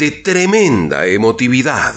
de tremenda emotividad.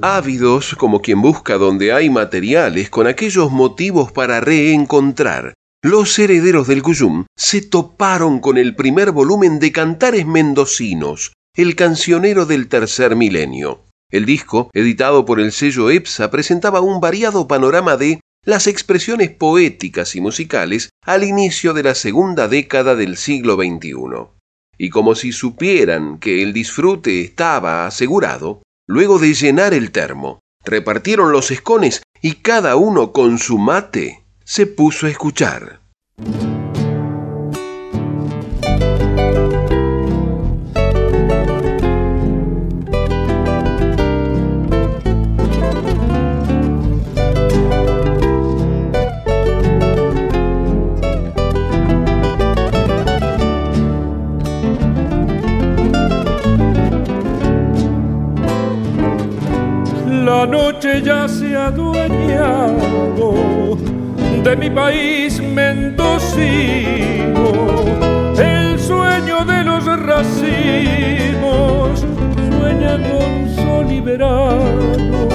Ávidos como quien busca donde hay materiales con aquellos motivos para reencontrar, los herederos del Cuyum se toparon con el primer volumen de Cantares Mendocinos, el cancionero del tercer milenio. El disco, editado por el sello EPSA, presentaba un variado panorama de las expresiones poéticas y musicales al inicio de la segunda década del siglo XXI. Y como si supieran que el disfrute estaba asegurado, luego de llenar el termo, repartieron los escones y cada uno con su mate se puso a escuchar. La noche ya se ha adueñado de mi país mendocino, el sueño de los racimos sueña con sol y verano,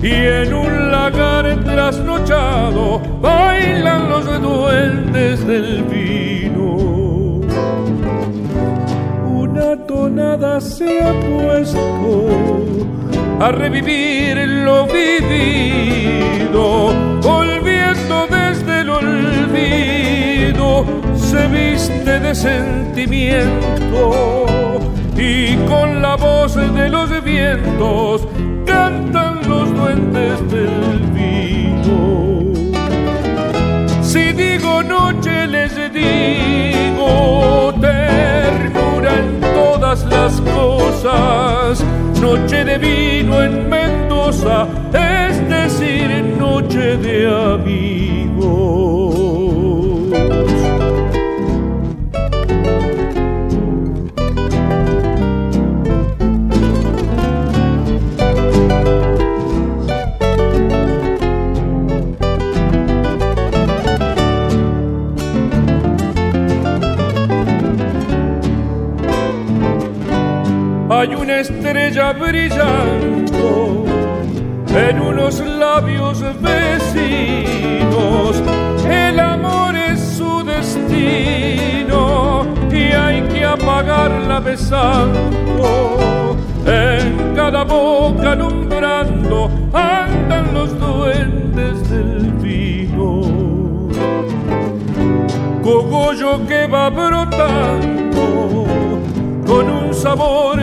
y en un lagar trasnochado bailan los duendes del vino. Una tonada se ha puesto a revivir lo vivido, volviendo desde el olvido, se viste de sentimiento y con la voz de los vientos cantan los duendes del vino. Si digo noche les digo ternura en todas las cosas noche de vino en Mendoza, es decir, noche de amigos. Estrella brillando en unos labios vecinos. El amor es su destino y hay que apagarla besando. En cada boca alumbrando andan los duendes del vino. Cogollo que va brotando con un sabor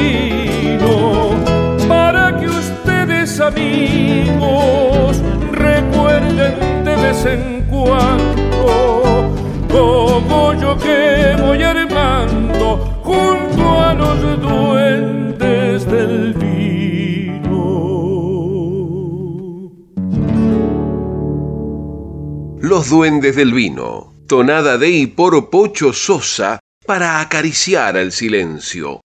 mendocino para que ustedes amigos recuerden de vez en cuando como yo que voy armando junto a los duendes del vino. Los duendes del vino, tonada de y por Pocho Sosa para acariciar el silencio.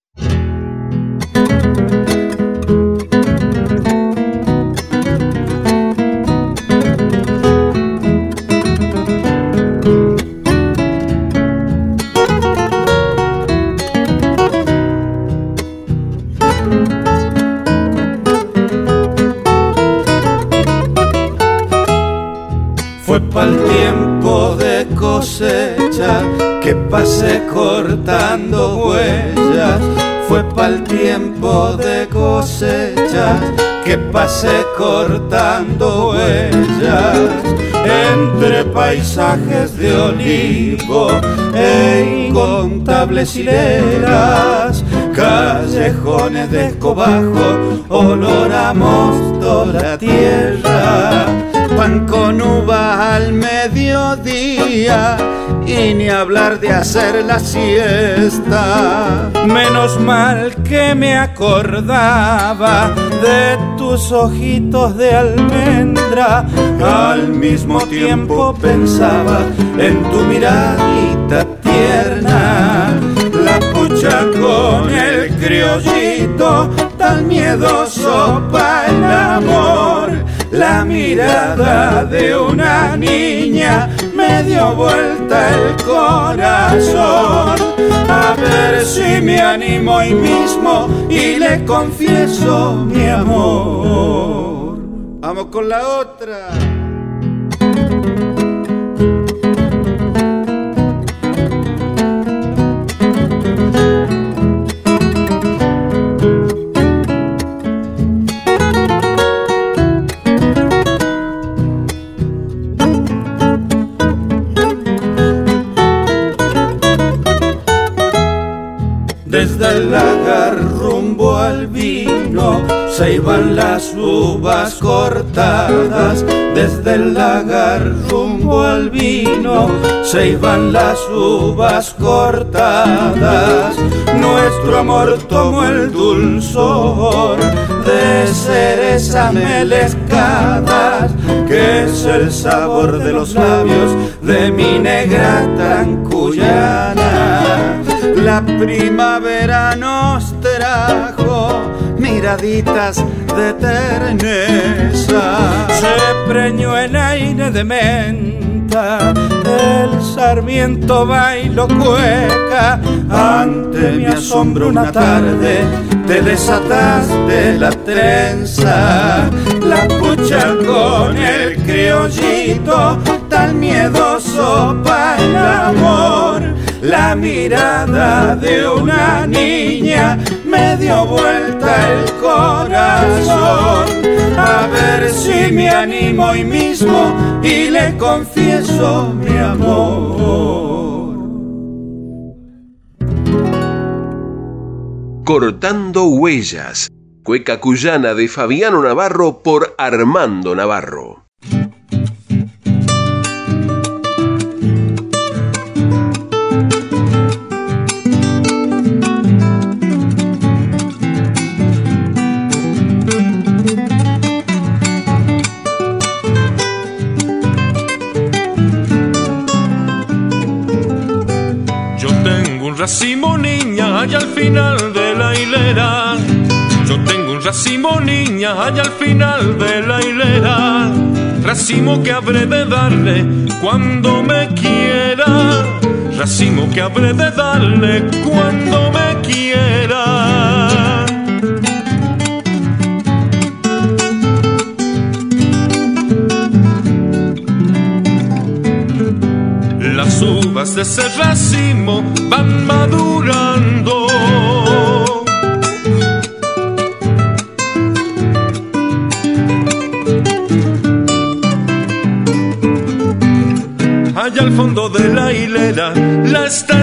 Que pasé cortando huellas. Fue pa'l tiempo de cosecha que pasé cortando huellas entre paisajes de olivo e incontables hileras, callejones de escobajo, olor a mosto la tierra, pan con uva al mediodía y ni hablar de hacer la siesta. Menos mal que me acordaba de tus ojitos de almendra, al mismo tiempo pensaba en tu miradita tierna, la pucha con el criollito tan miedoso para el amor. La mirada de una niña me dio vuelta el corazón. A ver si me animo hoy mismo y le confieso mi amor. Vamos con la otra. Se iban las uvas cortadas. Desde el lagar rumbo al vino se iban las uvas cortadas. Nuestro amor tomó el dulzor de cereza melescadas, que es el sabor de los labios de mi negra tan cuyana la primavera nos trajo de terneza. Se preñó el aire de menta, el sarmiento bailo cueca. Ante mi asombro una tarde te desataste la trenza, la pucha con el criollito, tan miedoso para el amor la mirada de una niña me dio vuelta el corazón. A ver si me animo hoy mismo y le confieso mi amor. Cortando huellas. Cueca cuyana de Fabiano Navarro por Armando Navarro. Final de la hilera. Yo tengo un racimo niña allá al final de la hilera. Racimo que habré de darle cuando me quiera. Racimo que habré de darle cuando me quiera. las uvas de ese racimo van madurando. Allá al fondo de la hilera la está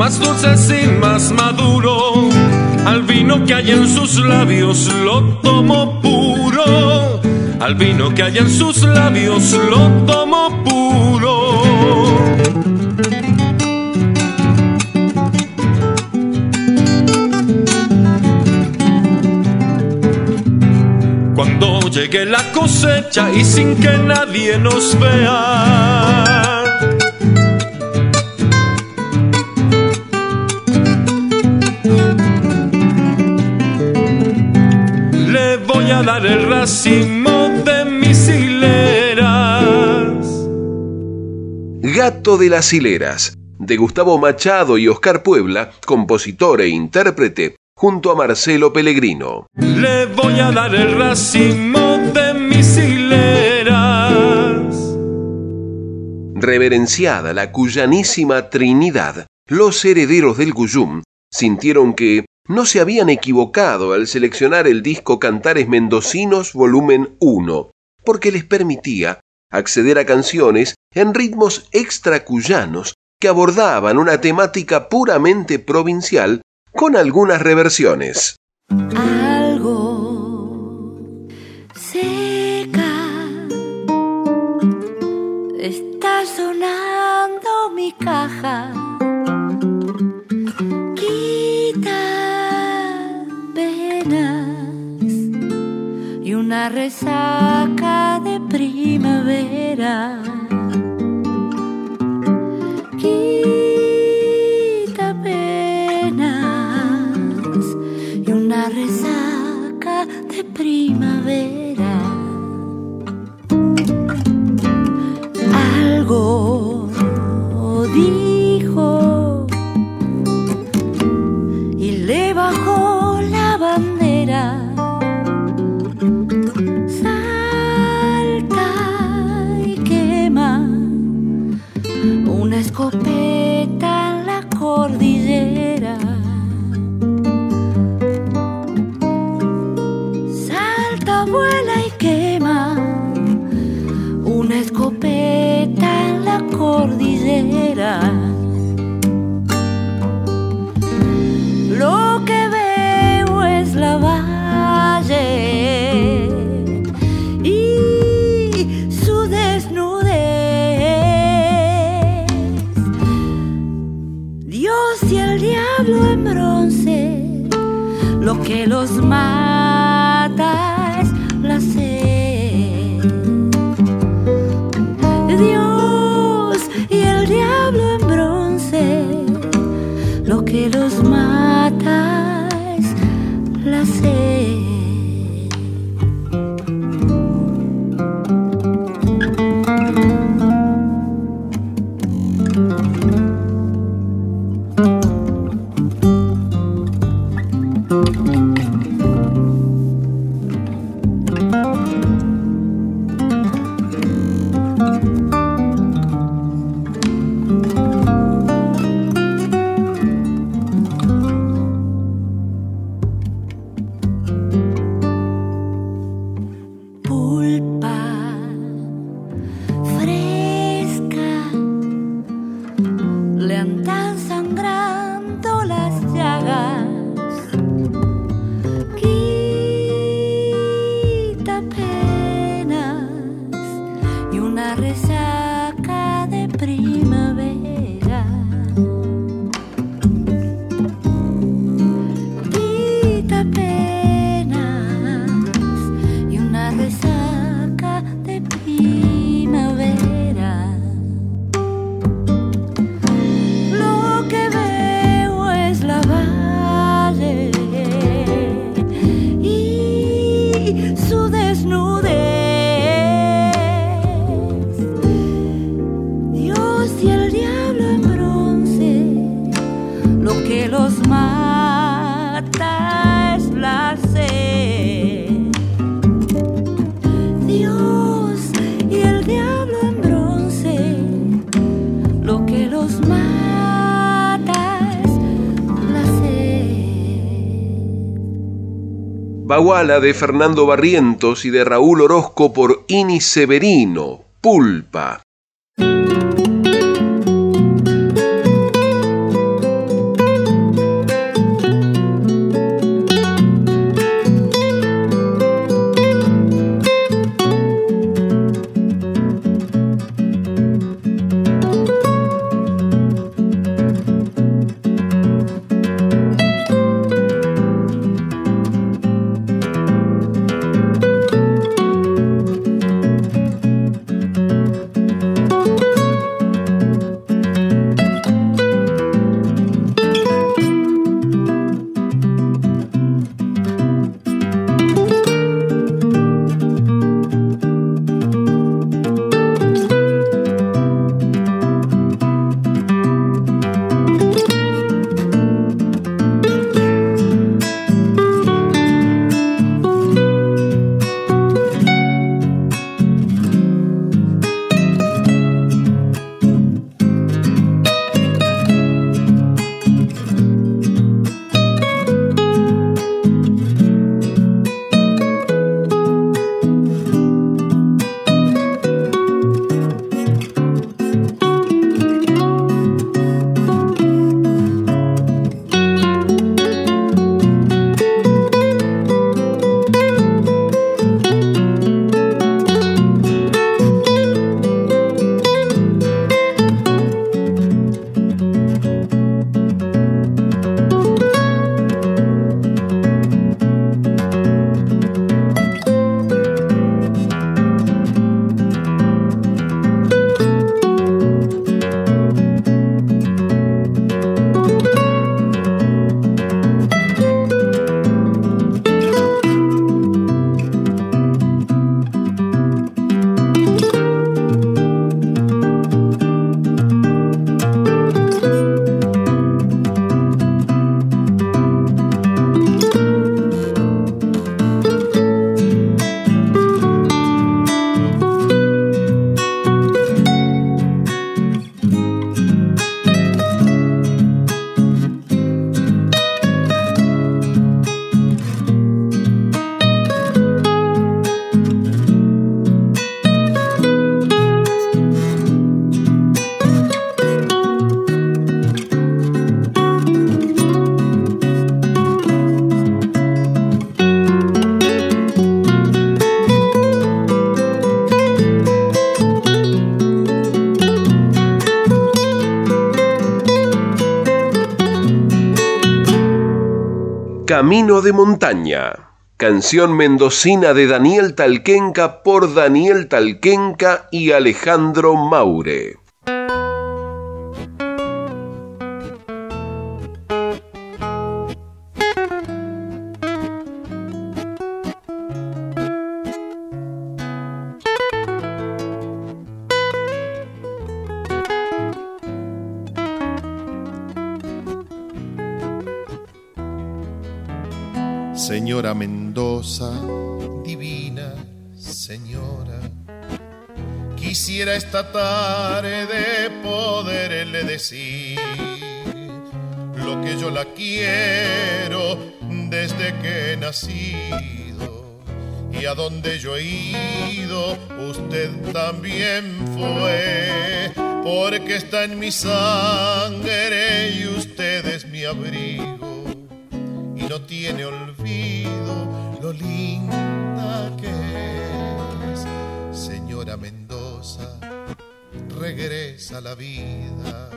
más dulce y más maduro. Al vino que hay en sus labios lo tomo puro. Al vino que hay en sus labios lo tomo puro. llegue la cosecha y sin que nadie nos vea. El racimo de mis hileras. Gato de las hileras, de Gustavo Machado y Oscar Puebla, compositor e intérprete, junto a Marcelo Pellegrino. Le voy a dar el racimo de mis hileras. Reverenciada la cuyanísima Trinidad, los herederos del Cuyum sintieron que no se habían equivocado al seleccionar el disco Cantares Mendocinos volumen 1, porque les permitía acceder a canciones en ritmos extracuyanos que abordaban una temática puramente provincial con algunas reversiones. Algo seca está sonando mi caja. Y una resaca de primavera. primavera. Algo dijo y le bajó Lo que veo es la valle y su desnudez. Dios y el diablo en bronce, lo que los mata la sed. Baguala de Fernando Barrientos y de Raúl Orozco por Ini Severino, Pulpa. Camino de Montaña, canción mendocina de Daniel Talquenca por Daniel Talquenca y Alejandro Maure. Esta tarde poderle decir lo que yo la quiero desde que he nacido y a donde yo he ido, usted también fue, porque está en mi sangre y usted es mi abrigo no tiene olvido lo linda que es. Regresa la vida.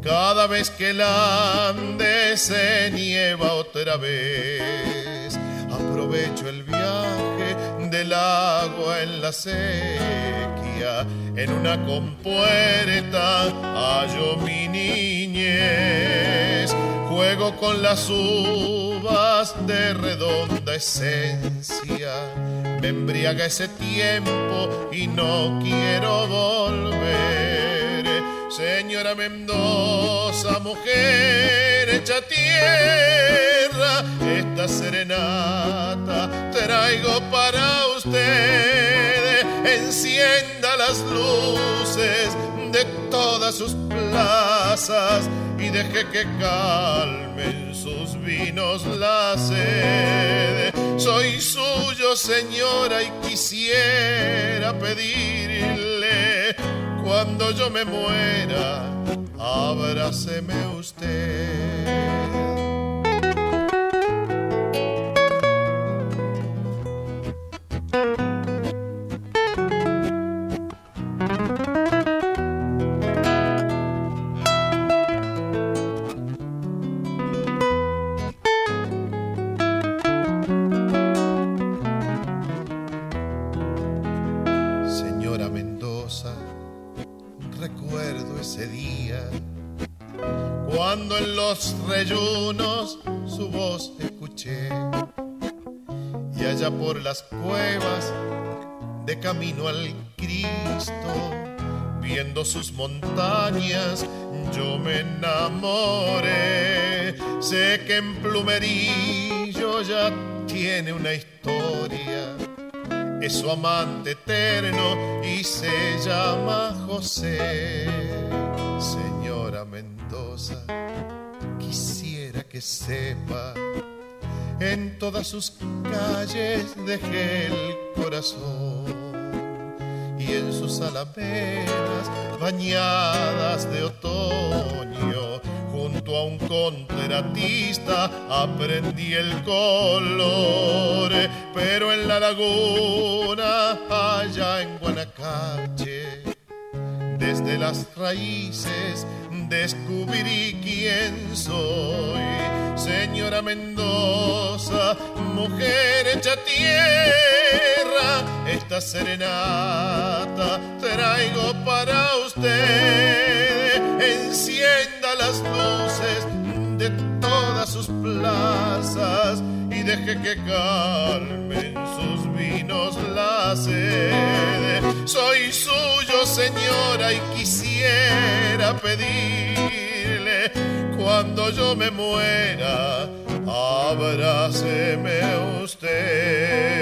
Cada vez que el ande se nieva otra vez, aprovecho el viaje del agua en la sequía. En una compuerta hallo mi niñez juego con las uvas de redonda esencia. Me embriaga ese tiempo y no quiero volver. Señora Mendoza, mujer hecha tierra, esta serenata traigo para usted. Encienda las luces sus plazas y deje que calmen sus vinos la sed. Soy suyo, señora, y quisiera pedirle cuando yo me muera, abráceme usted. Camino al Cristo viendo sus montañas yo me enamoré. Sé que en plumerillo ya tiene una historia. Es su amante eterno y se llama José. Señora Mendoza que sepa, en todas sus calles dejé el corazón y en sus alamedas bañadas de otoño, junto a un contratista aprendí el color, pero en la laguna, allá en Guanacache, desde las raíces descubrí quién soy. Señora Mendoza, mujer hecha tierra, esta serenata traigo para usted. Encienda las luces de todas sus plazas y deje que calmen sus vinos la sed. Soy suyo, señora, y quisiera pedirle cuando yo me muera, abráceme usted.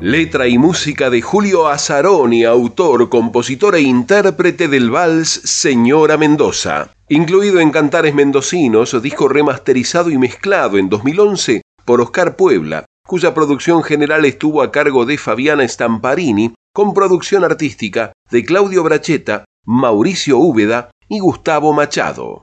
Letra y música de Julio Azaroni, autor, compositor e intérprete del vals Señora Mendoza. Incluido en Cantares Mendocinos, disco remasterizado y mezclado en 2011 por Oscar Puebla, cuya producción general estuvo a cargo de Fabiana Stamparini, con producción artística de Claudio Bracheta, Mauricio Úbeda y Gustavo Machado.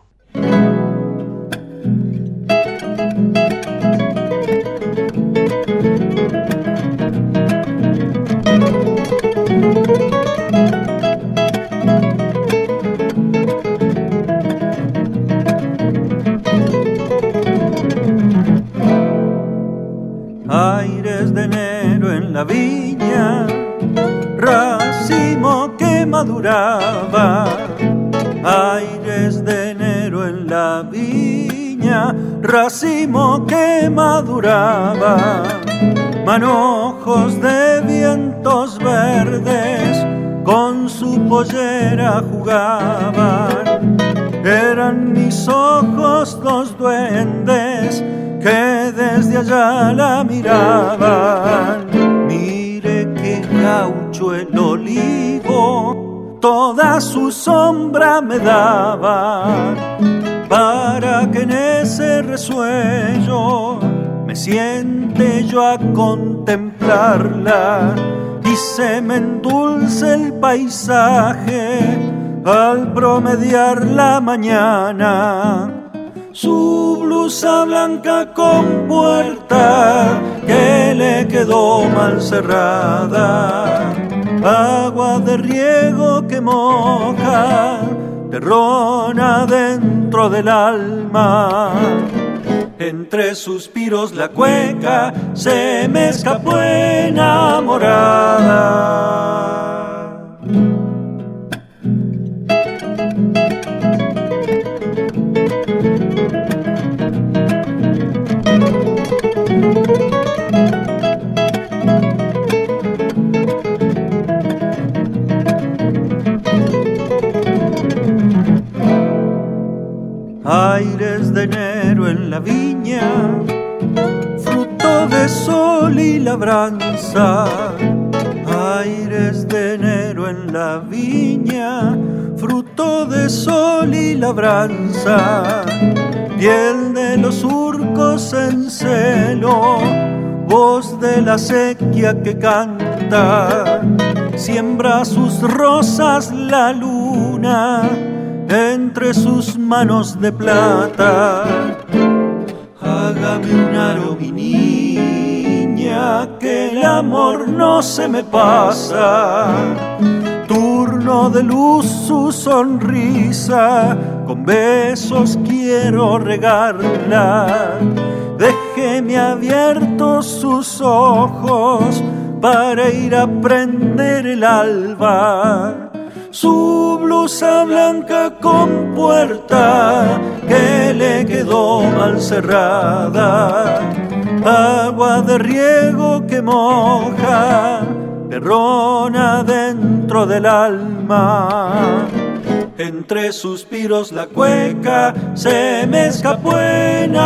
Aires de enero en la viña, racimo que maduraba aires de enero en la viña, racimo que maduraba, manojos de vientos verdes con su pollera jugaban. Eran mis ojos los duendes que desde allá la miraban. Mire que gaucho el olivo, toda su sombra me daba, para que en ese resuello me siente yo a contemplarla y se me endulce el paisaje al promediar la mañana. Su blusa blanca con puerta que le quedó mal cerrada, agua de riego que moja, terrona dentro del alma. Entre suspiros la cueca se me escapó enamorada. Aires de enero en la viña, fruto de sol y labranza. Aires de enero en la viña, fruto de sol y labranza. Piel de los surcos en celo, voz de la sequía que canta, siembra sus rosas la luna entre sus manos de plata. Hágame un aro, mi niña, que el amor no se me pasa. Turno de luz su sonrisa, con besos quiero regarla. Déjeme abiertos sus ojos para ir a prender el alba su blusa blanca con puerta que le quedó mal cerrada, agua de riego que moja, perrona dentro del alma. Entre suspiros la cueca se me escapó enamorada.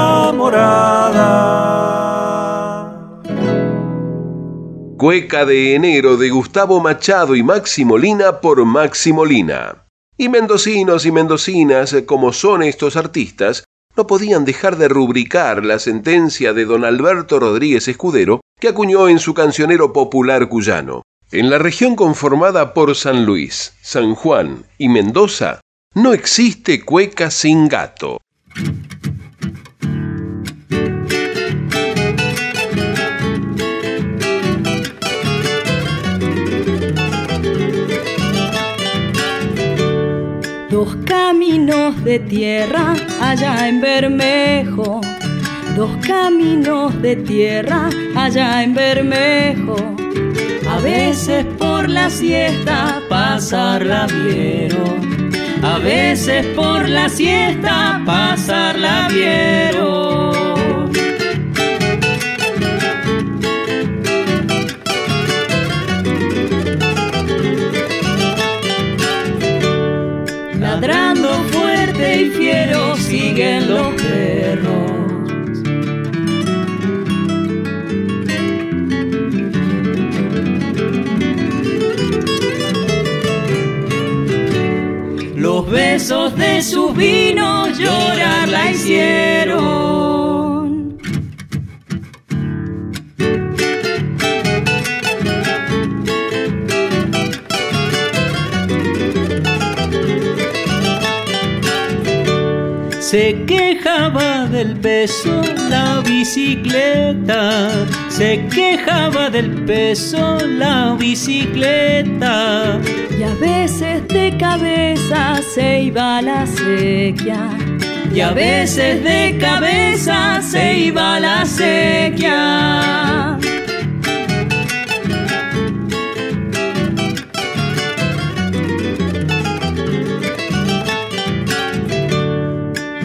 Cueca de enero de Gustavo Machado y Máximo Lina por Máximo Lina. Y mendocinos y mendocinas, como son estos artistas, no podían dejar de rubricar la sentencia de don Alberto Rodríguez Escudero que acuñó en su cancionero popular cuyano. En la región conformada por San Luis, San Juan y Mendoza, no existe cueca sin gato. Dos caminos de tierra allá en Bermejo. Dos caminos de tierra allá en Bermejo. A veces por la siesta pasarla vieron. A veces por la siesta pasarla vieron. Siguen los perros. Los besos de sus vinos llorar la hicieron. del peso la bicicleta, se quejaba del peso la bicicleta. Y a veces de cabeza se iba la sequía. Y a veces de cabeza se iba la sequía.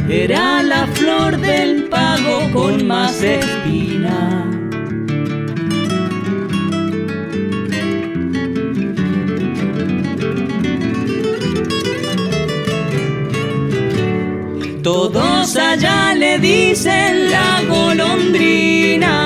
Era flor del pago con más espina. Todos allá le dicen la golondrina.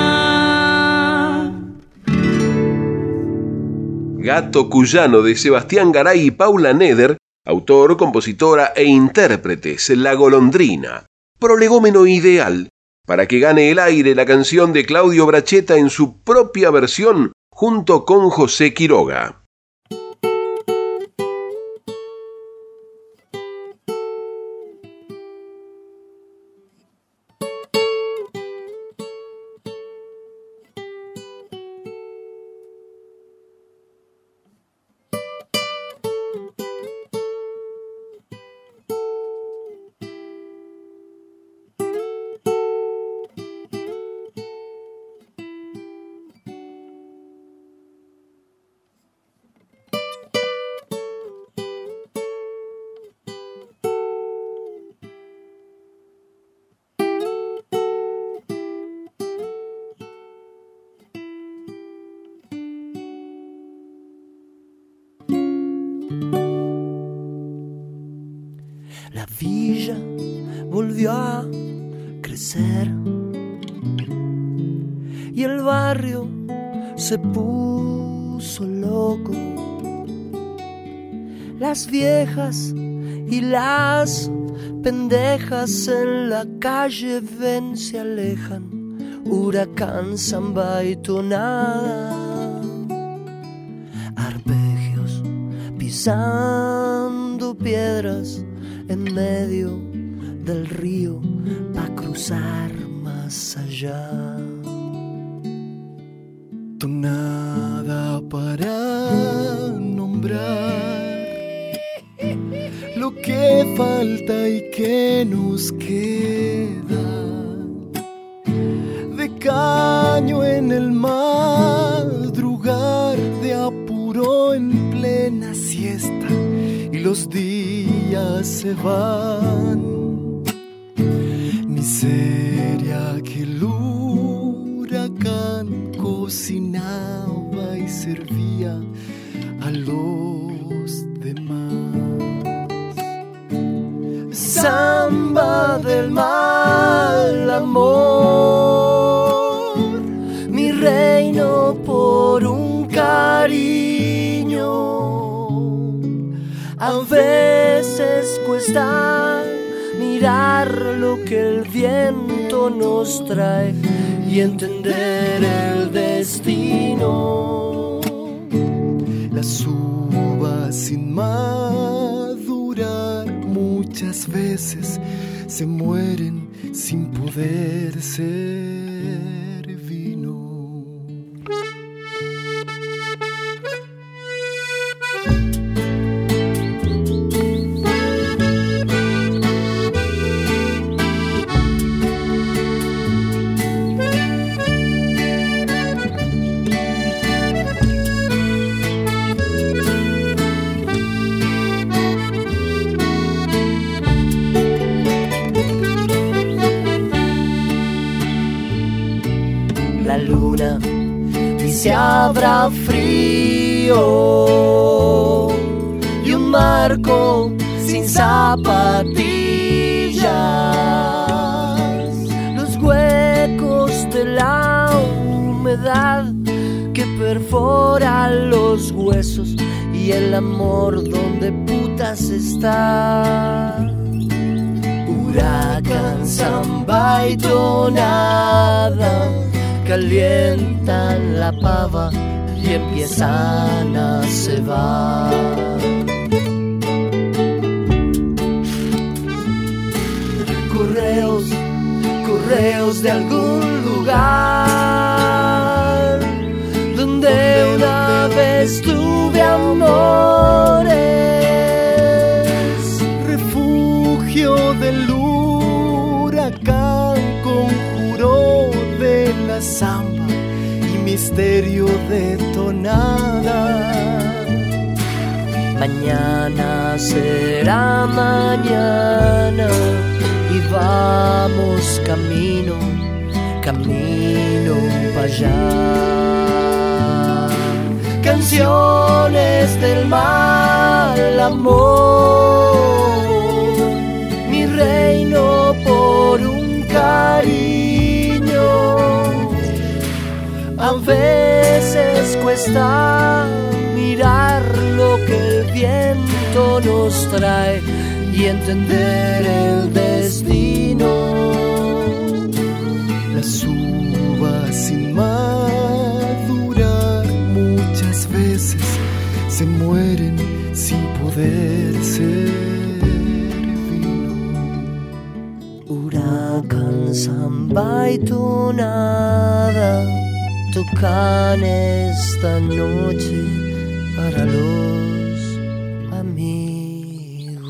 Gato Cuyano de Sebastián Garay y Paula Neder, autor, compositora e intérpretes, La Golondrina, prolegómeno ideal para que gane el aire la canción de Claudio Bracheta en su propia versión junto con José Quiroga. Y las pendejas en la calle ven, se alejan. Huracán, samba y. Arpegios pisando piedras en medio del río para cruzar más allá Miseria que el huracán cocinaba y servía a los demás. Samba del mal amor, A veces cuesta mirar lo que el viento nos trae y entender el destino. Las uvas sin madurar muchas veces se mueren sin poder ser. Se habrá frío y un marco sin zapatillas, los huecos de la humedad que perfora los huesos y el amor donde putas está. Huracán, samba y calientan la pava y empiezan a cebar. Correos, correos de algún lugar donde una vez tuve amores, refugio del huracán misterio de tonada. Mañana será mañana y vamos camino, camino para allá. Canciones del mal amor, mi reino por un cariño. Veces cuesta mirar lo que el viento nos trae y entender el destino. Las uvas sin madurar muchas veces se mueren sin poder ser vino. Huracán, samba y nada tocan esta noche para los amigos.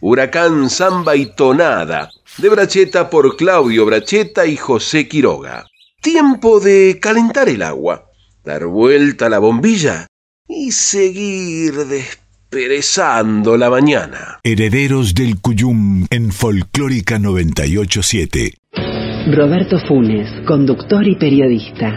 Huracán, Samba y Tonada, de Bracheta por Claudio Bracheta y José Quiroga. Tiempo de calentar el agua, dar vuelta a la bombilla y seguir desperezando la mañana. Herederos del Cuyum en Folclórica 987. Roberto Funes, conductor y periodista.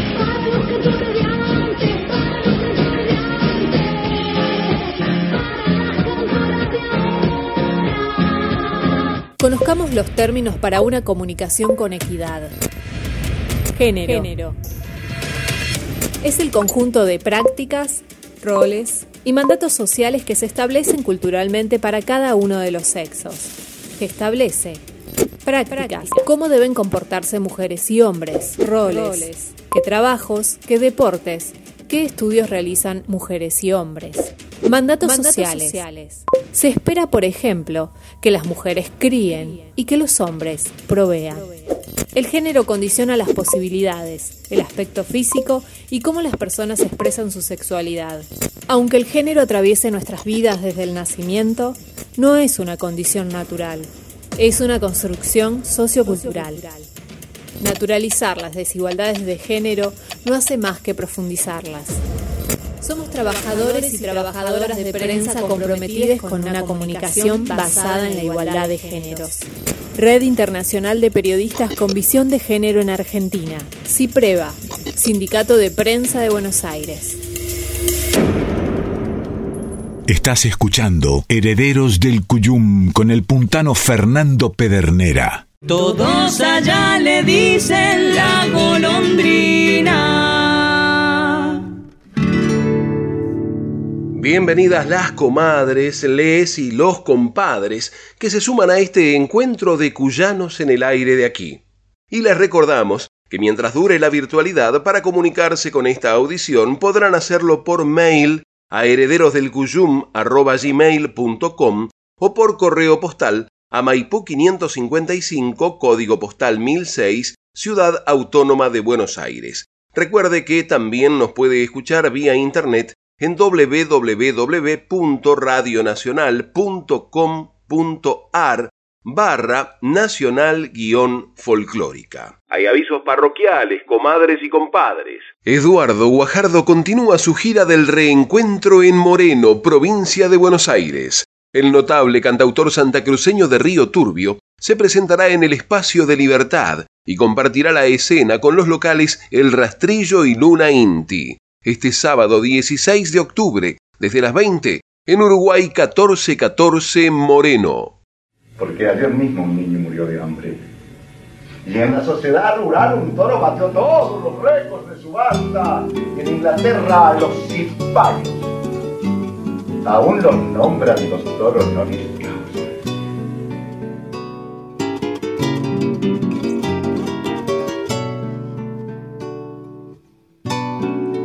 Conozcamos los términos para una comunicación con equidad. Género. Género. Es el conjunto de prácticas, roles y mandatos sociales que se establecen culturalmente para cada uno de los sexos. Que establece prácticas, cómo deben comportarse mujeres y hombres, roles, qué trabajos, qué deportes, qué estudios realizan mujeres y hombres. Mandatos, sociales. Se espera, por ejemplo, que las mujeres críen y que los hombres provean. El género condiciona las posibilidades, el aspecto físico y cómo las personas expresan su sexualidad. Aunque el género atraviese nuestras vidas desde el nacimiento, no es una condición natural, es una construcción sociocultural. Naturalizar las desigualdades de género no hace más que profundizarlas. Somos trabajadores y trabajadoras de prensa comprometidos con una comunicación basada en la igualdad de géneros. Red Internacional de Periodistas con Visión de Género en Argentina. CIPREVA, Sindicato de Prensa de Buenos Aires. Estás escuchando Herederos del Cuyum con el puntano Fernando Pedernera. Todos allá le dicen la golondrina. Bienvenidas las comadres, les y los compadres que se suman a este encuentro de cuyanos en el aire de aquí. Y les recordamos que mientras dure la virtualidad para comunicarse con esta audición podrán hacerlo por mail a herederosdelcuyum.com o por correo postal a Maipú 555, código postal 1006, Ciudad Autónoma de Buenos Aires. Recuerde que también nos puede escuchar vía internet en www.radionacional.com.ar barra nacional guion folclórica. Hay avisos parroquiales, comadres y compadres. Eduardo Guajardo continúa su gira del reencuentro en Moreno, provincia de Buenos Aires. El notable cantautor santacruceño de Río Turbio se presentará en el Espacio de Libertad y compartirá la escena con los locales El Rastrillo y Luna Inti este sábado 16 de octubre, desde las 20, en Uruguay 1414 Moreno. Porque ayer mismo un niño murió de hambre. Y en la sociedad rural un toro batió todos los récords de su banda. En Inglaterra los varios. Aún los nombran los toros nobiliarios.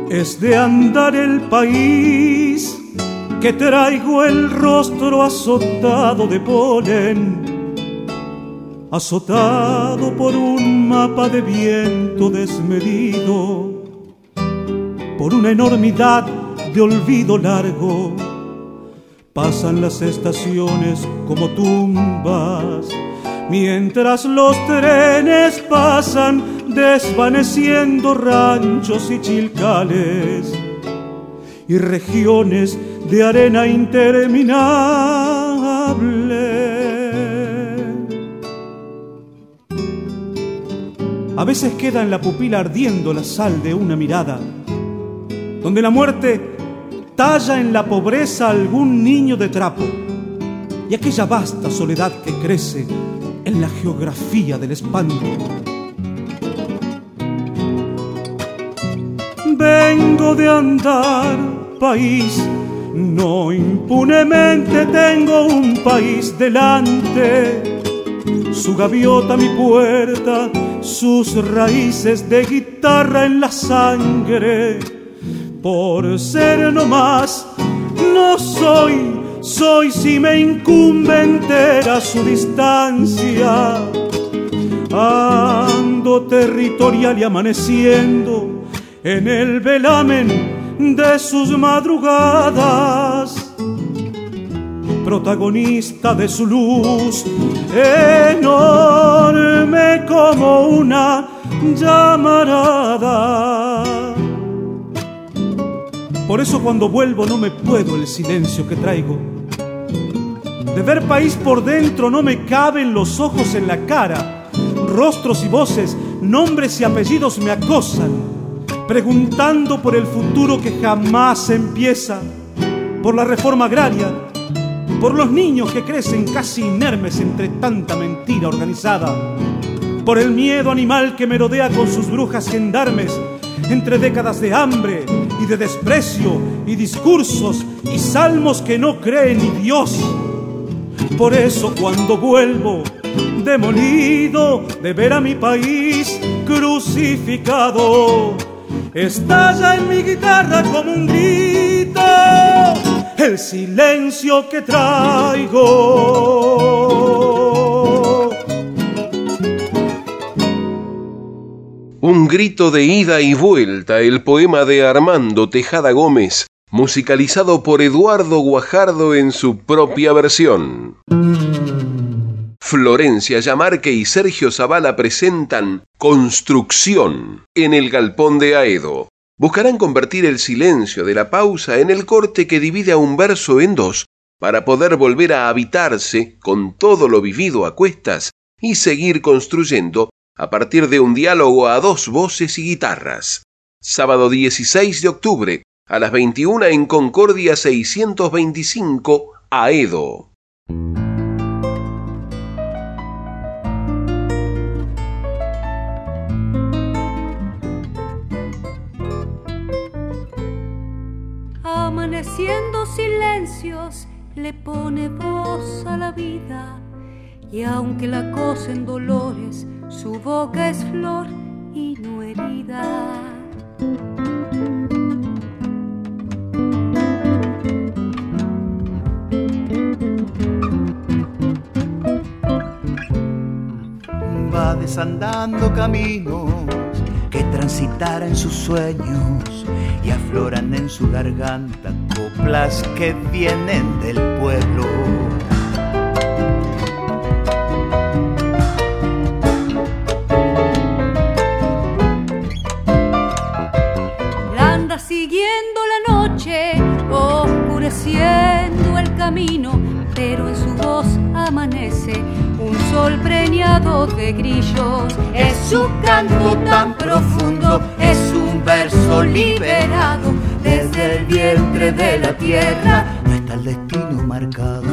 Es de andar el país que traigo el rostro azotado de polen, azotado por un mapa de viento desmedido, por una enormidad de olvido largo. Pasan las estaciones como tumbas, mientras los trenes pasan desvaneciendo ranchos y chilcales y regiones de arena interminable. A veces queda en la pupila ardiendo la sal de una mirada, donde la muerte talla en la pobreza algún niño de trapo y aquella vasta soledad que crece en la geografía del espanto. Vengo de andar país, no impunemente tengo un país delante. Su gaviota mi puerta, sus raíces de guitarra en la sangre. Por ser no más, no soy, soy si me incumbe entera su distancia. Ando territorial y amaneciendo en el velamen de sus madrugadas, protagonista de su luz, enorme como una llamarada. Por eso cuando vuelvo no me puedo el silencio que traigo. De ver país por dentro no me caben los ojos en la cara. Rostros y voces, nombres y apellidos me acosan preguntando por el futuro que jamás empieza, por la reforma agraria, por los niños que crecen casi inermes entre tanta mentira organizada, por el miedo animal que merodea con sus brujas gendarmes entre décadas de hambre y de desprecio y discursos y salmos que no creen ni Dios. Por eso cuando vuelvo demolido de ver a mi país crucificado, estalla en mi guitarra como un grito el silencio que traigo. Un grito de ida y vuelta, el poema de Armando Tejada Gómez, musicalizado por Eduardo Guajardo en su propia versión. Florencia Yamarque y Sergio Zavala presentan Construcción en el Galpón de Aedo. Buscarán convertir el silencio de la pausa en el corte que divide a un verso en dos para poder volver a habitarse con todo lo vivido a cuestas y seguir construyendo a partir de un diálogo a dos voces y guitarras. Sábado 16 de octubre a las 21 en Concordia 625, Aedo. Amaneciendo silencios le pone voz a la vida y aunque la cosen dolores, su boca es flor y no herida. Va desandando caminos que transitara en sus sueños y afloran en su garganta coplas que vienen del pueblo. Pero en su voz amanece un sol preñado de grillos. Es su canto tan profundo, es un verso liberado desde el vientre de la tierra. No está el destino marcado.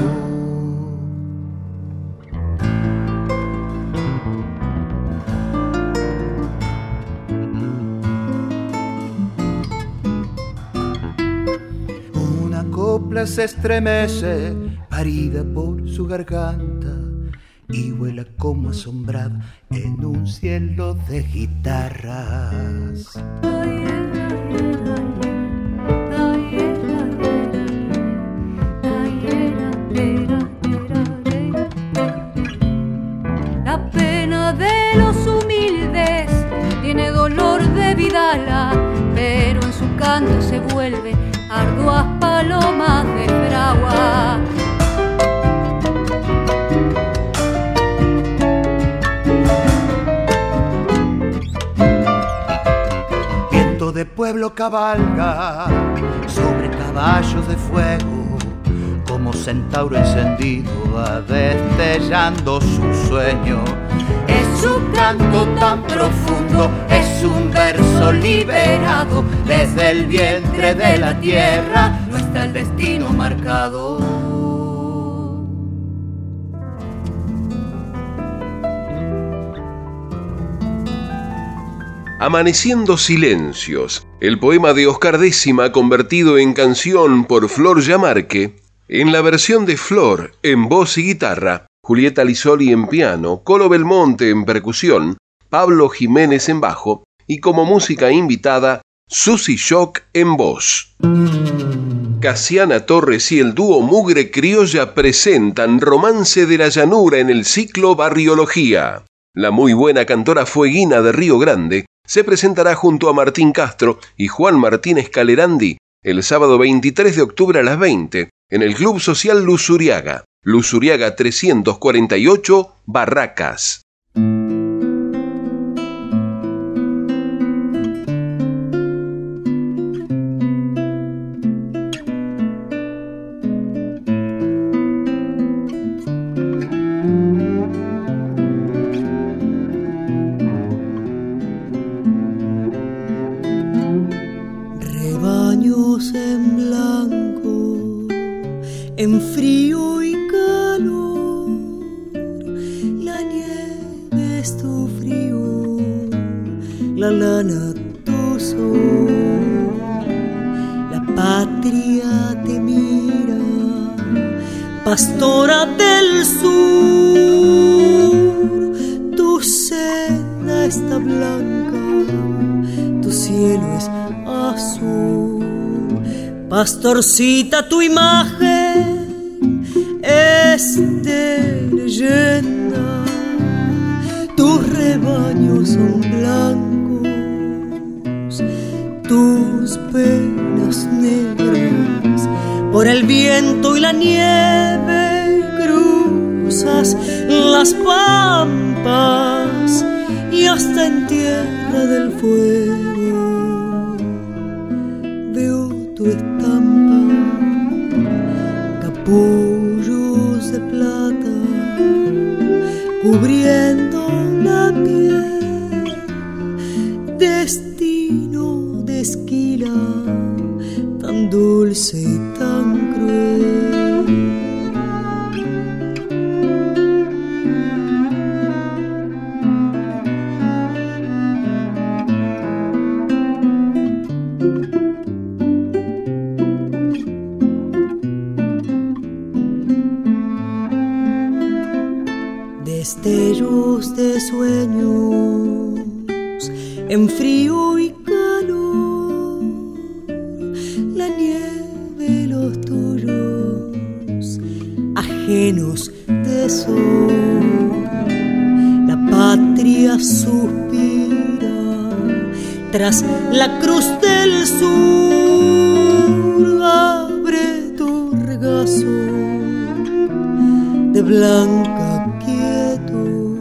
Se estremece, parida por su garganta, y vuela como asombrada en un cielo de guitarras. La pena de los humildes tiene dolor de vidala, pero en su canto se vuelve arduas palomas de fragua. Viento de pueblo cabalga sobre caballos de fuego, como centauro encendido destellando su sueño. Su canto tan profundo, es un verso liberado desde el vientre de la tierra, no está el destino marcado. Amaneciendo Silencios, el poema de Oscar Décima convertido en canción por Flor Yamarque, en la versión de Flor en voz y guitarra, Julieta Lisoli en piano, Colo Belmonte en percusión, Pablo Jiménez en bajo y como música invitada, Susy Shock en voz. Casiana Torres y el dúo Mugre Criolla presentan Romance de la Llanura en el ciclo Barriología. La muy buena cantora fueguina de Río Grande se presentará junto a Martín Castro y Juan Martínez Calerandi el sábado 23 de octubre a las 20 en el Club Social Luzuriaga, Luzuriaga 348, Barracas. En frío y calor, la nieve es tu frío, la lana tu sol, la patria te mira, pastora del sur, tu senda está blanca, tu cielo es azul. Pastorcita, tu imagen Tus rebaños son blancos, tus penas negras. Por el viento y la nieve cruzas las pampas y hasta en tierra del fuego suspira tras la cruz del sur, abre tu regazo de blanca quietud,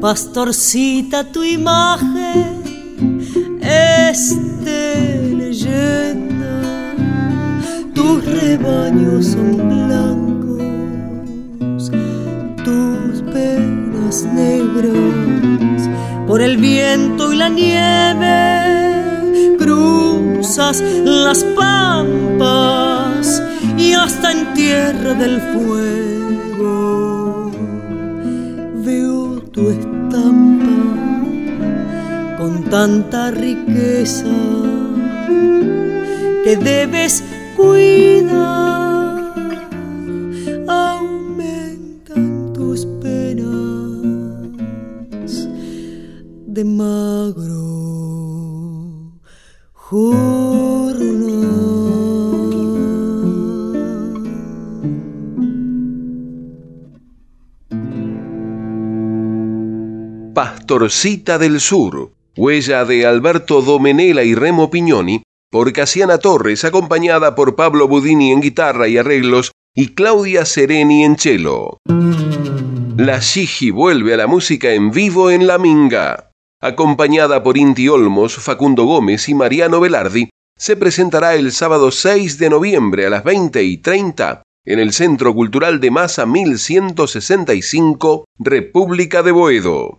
pastorcita tu imagen es de leyenda, tus rebaños son blancos, tus penas negras, por el viento y la nieve cruzas las pampas y hasta en tierra del fuego veo tu estampa con tanta riqueza que debes descuida, Pastorcita del Sur, huella de Alberto Domenela y Remo Pignoni, por Casiana Torres, acompañada por Pablo Budini en guitarra y arreglos y Claudia Sereni en cello. La Shiji vuelve a la música en vivo en La Minga. Acompañada por Inti Olmos, Facundo Gómez y Mariano Velardi, se presentará el sábado 6 de noviembre a las 20 y 30 en el Centro Cultural de Masa 1165, República de Boedo.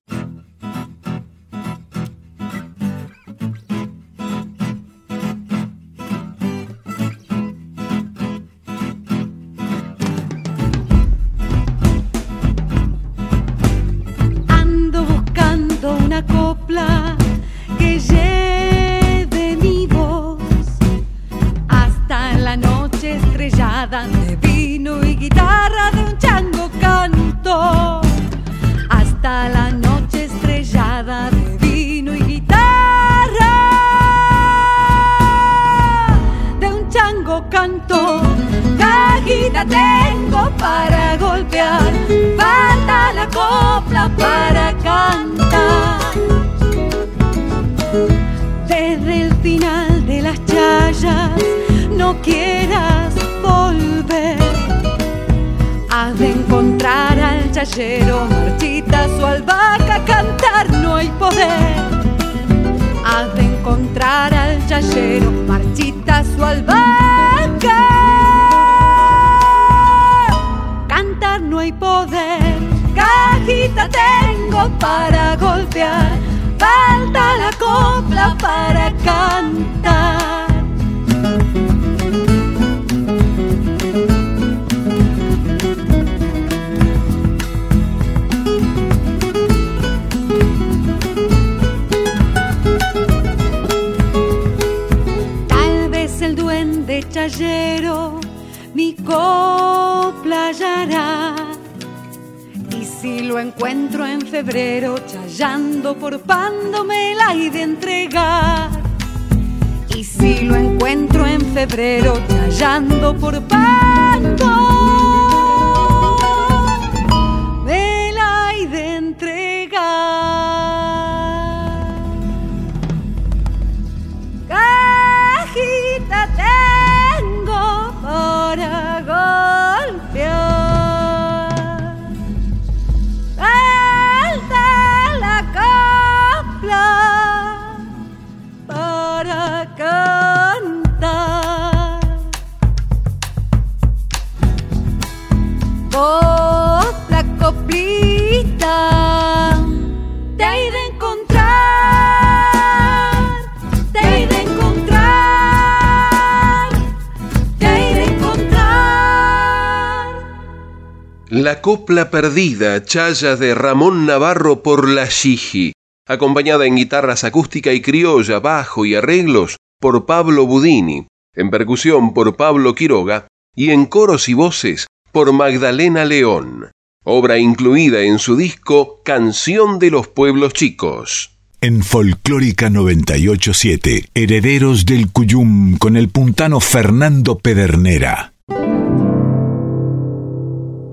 La copla perdida, chaya de Ramón Navarro por la Shiji, acompañada en guitarras acústica y criolla, bajo y arreglos por Pablo Budini, en percusión por Pablo Quiroga y en coros y voces por Magdalena León, obra incluida en su disco Canción de los Pueblos Chicos. En Folclórica 987, Herederos del Cuyum con el puntano Fernando Pedernera.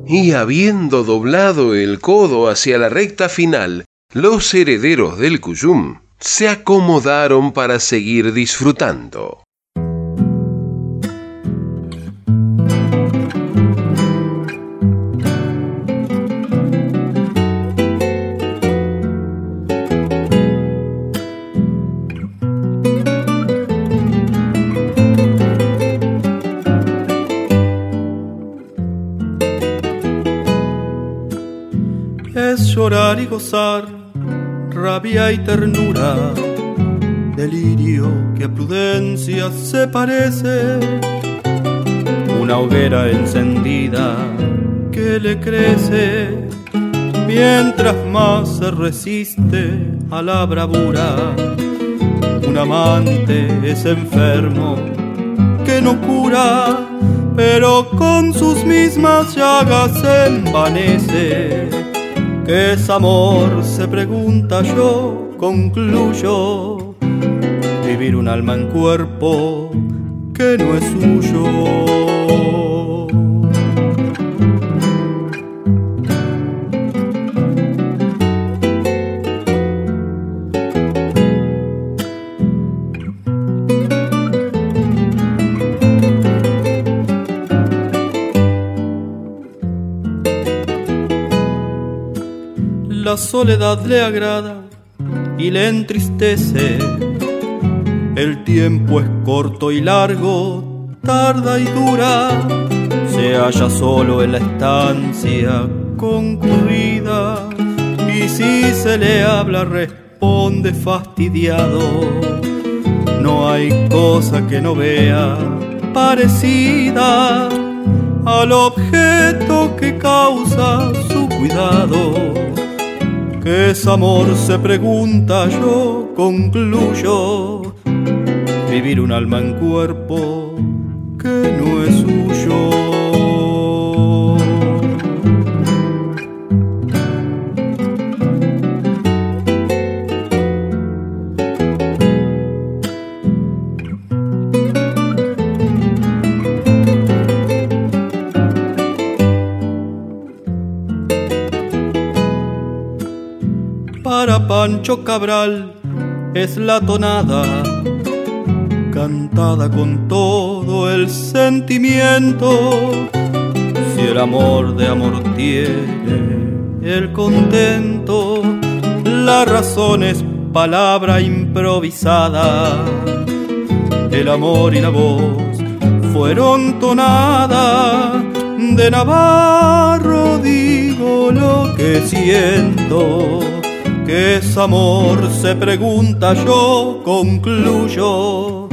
Y habiendo doblado el codo hacia la recta final, los herederos del Cuyum se acomodaron para seguir disfrutando. Gozar, rabia y ternura, delirio que a prudencia se parece, una hoguera encendida que le crece, mientras más se resiste a la bravura, un amante es enfermo que no cura, pero con sus mismas llagas envanece. ¿Qué es amor? Se pregunta yo, concluyo. Vivir un alma en cuerpo que no es suyo. La soledad le agrada y le entristece. El tiempo es corto y largo, tarda y dura. Se halla solo en la estancia concurrida y si se le habla responde fastidiado. No hay cosa que no vea parecida al objeto que causa su cuidado ¿Qué es amor? Se pregunta yo, concluyo. Vivir un alma en cuerpo Pancho Cabral es la tonada, cantada con todo el sentimiento. Si el amor de amor tiene el contento, la razón es palabra improvisada. El amor y la voz fueron tonada. De Navarro digo lo que siento ¿Qué es amor? Se pregunta yo, concluyo.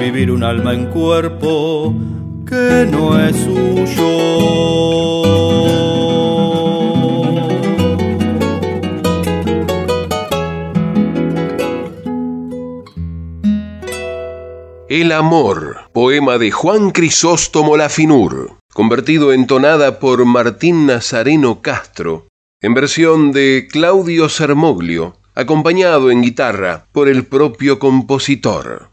Vivir un alma en cuerpo que no es suyo. El amor, poema de Juan Crisóstomo Lafinur, convertido en tonada por Martín Nazareno Castro en versión de Claudio Sermoglio, acompañado en guitarra por el propio compositor.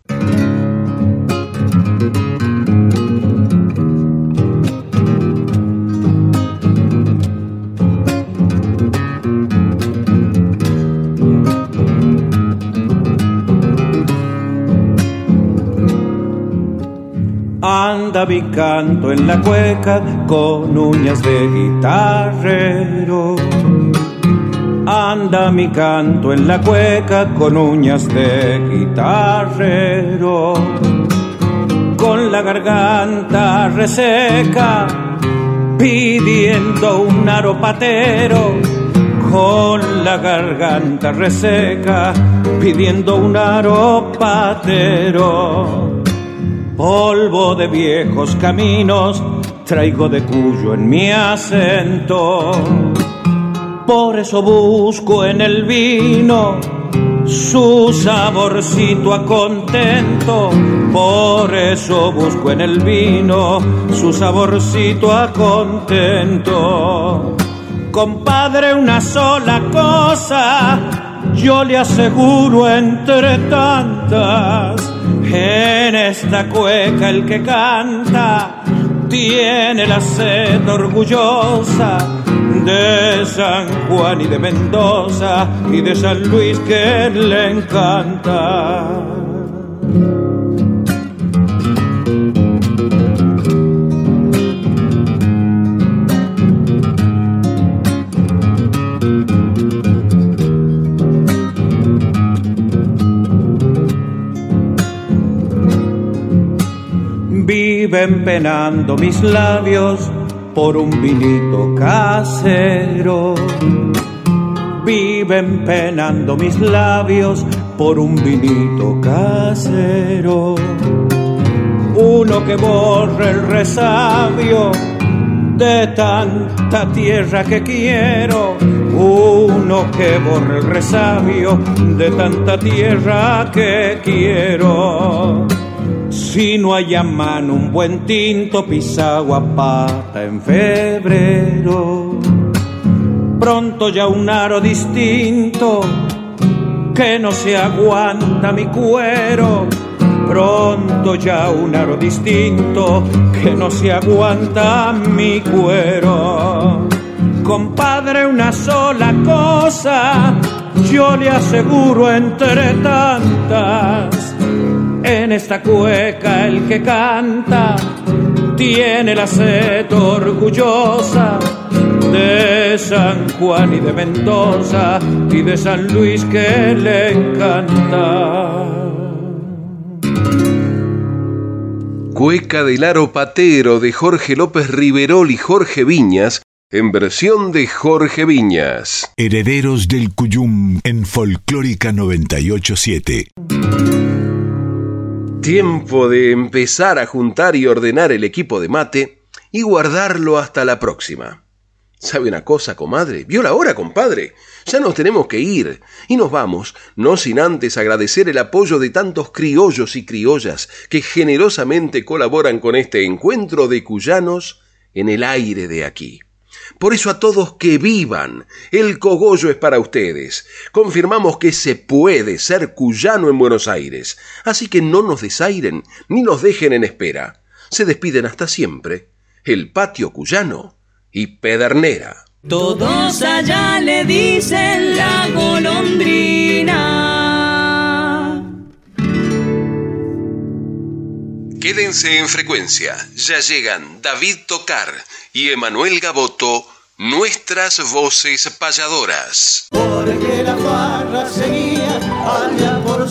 Canto en la cueca con uñas de guitarrero. Anda mi canto en la cueca con uñas de guitarrero. Con la garganta reseca pidiendo un aropatero. Con la garganta reseca pidiendo un aropatero polvo de viejos caminos, traigo de Cuyo en mi acento. Por eso busco en el vino su saborcito a contento. Por eso busco en el vino su saborcito a contento. Compadre, una sola cosa, yo le aseguro entre tantas en esta cueca el que canta tiene la sed orgullosa de San Juan y de Mendoza y de San Luis que le encanta. Viven penando mis labios por un vinito casero. Viven penando mis labios por un vinito casero. Uno que borre el resabio de tanta tierra que quiero. Uno que borre el resabio de tanta tierra que quiero Si no hay a mano un buen tinto, pisagua pata en febrero. Pronto ya un aro distinto que no se aguanta mi cuero. Pronto ya un aro distinto que no se aguanta mi cuero. Compadre, una sola cosa, yo le aseguro entre tantas. En esta cueca el que canta tiene la sed orgullosa de San Juan y de Mendoza y de San Luis que le encanta. Cueca del Aro Patero de Jorge López Riverol y Jorge Viñas, en versión de Jorge Viñas. Herederos del Cuyum en Folclórica 987. Tiempo de empezar a juntar y ordenar el equipo de mate y guardarlo hasta la próxima. ¿Sabe una cosa, comadre? ¿Vio la hora, compadre? Ya nos tenemos que ir. Y nos vamos, no sin antes agradecer el apoyo de tantos criollos y criollas que generosamente colaboran con este encuentro de cuyanos en el aire de aquí. Por eso a todos que vivan, el cogollo es para ustedes. Confirmamos que se puede ser cuyano en Buenos Aires, así que no nos desairen ni nos dejen en espera. Se despiden hasta siempre. El patio cuyano y Pedernera. Todos allá le dicen la golondrina. Quédense en frecuencia, ya llegan David Tocar y Emanuel Gaboto, nuestras voces payadoras. Porque la seguía por